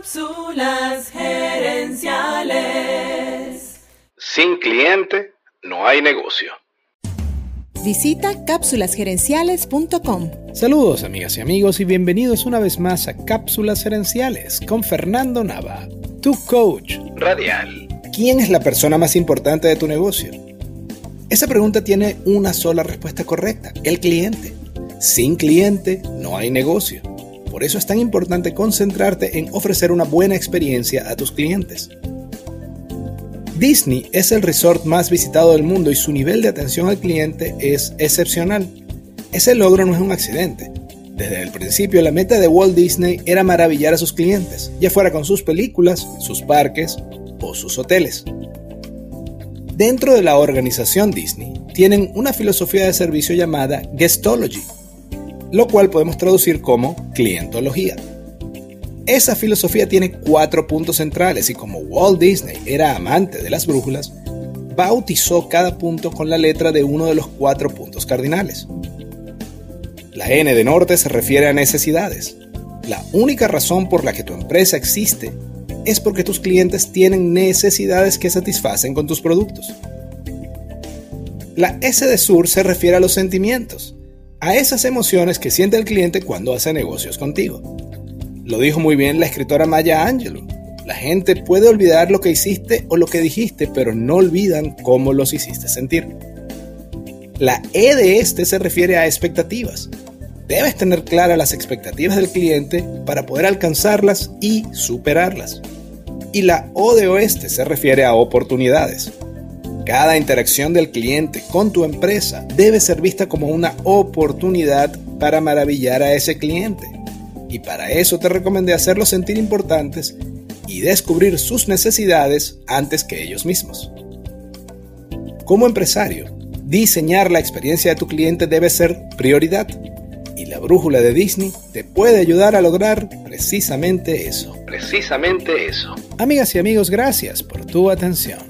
Cápsulas gerenciales. Sin cliente no hay negocio. Visita cápsulasgerenciales.com. Saludos amigas y amigos y bienvenidos una vez más a Cápsulas Gerenciales con Fernando Nava, tu coach Radial. ¿Quién es la persona más importante de tu negocio? Esa pregunta tiene una sola respuesta correcta, el cliente. Sin cliente no hay negocio. Por eso es tan importante concentrarte en ofrecer una buena experiencia a tus clientes. Disney es el resort más visitado del mundo y su nivel de atención al cliente es excepcional. Ese logro no es un accidente. Desde el principio la meta de Walt Disney era maravillar a sus clientes, ya fuera con sus películas, sus parques o sus hoteles. Dentro de la organización Disney tienen una filosofía de servicio llamada Guestology, lo cual podemos traducir como clientología. Esa filosofía tiene cuatro puntos centrales y como Walt Disney era amante de las brújulas, bautizó cada punto con la letra de uno de los cuatro puntos cardinales. La N de norte se refiere a necesidades. La única razón por la que tu empresa existe es porque tus clientes tienen necesidades que satisfacen con tus productos. La S de sur se refiere a los sentimientos, a esas emociones que siente el cliente cuando hace negocios contigo. Lo dijo muy bien la escritora Maya Angelou. La gente puede olvidar lo que hiciste o lo que dijiste, pero no olvidan cómo los hiciste sentir. La E de este se refiere a expectativas. Debes tener claras las expectativas del cliente para poder alcanzarlas y superarlas. Y la O de oeste se refiere a oportunidades. Cada interacción del cliente con tu empresa debe ser vista como una oportunidad para maravillar a ese cliente y para eso te recomendé hacerlos sentir importantes y descubrir sus necesidades antes que ellos mismos. Como empresario, diseñar la experiencia de tu cliente debe ser prioridad y la brújula de Disney te puede ayudar a lograr precisamente eso. Precisamente eso. Amigas y amigos, gracias por tu atención.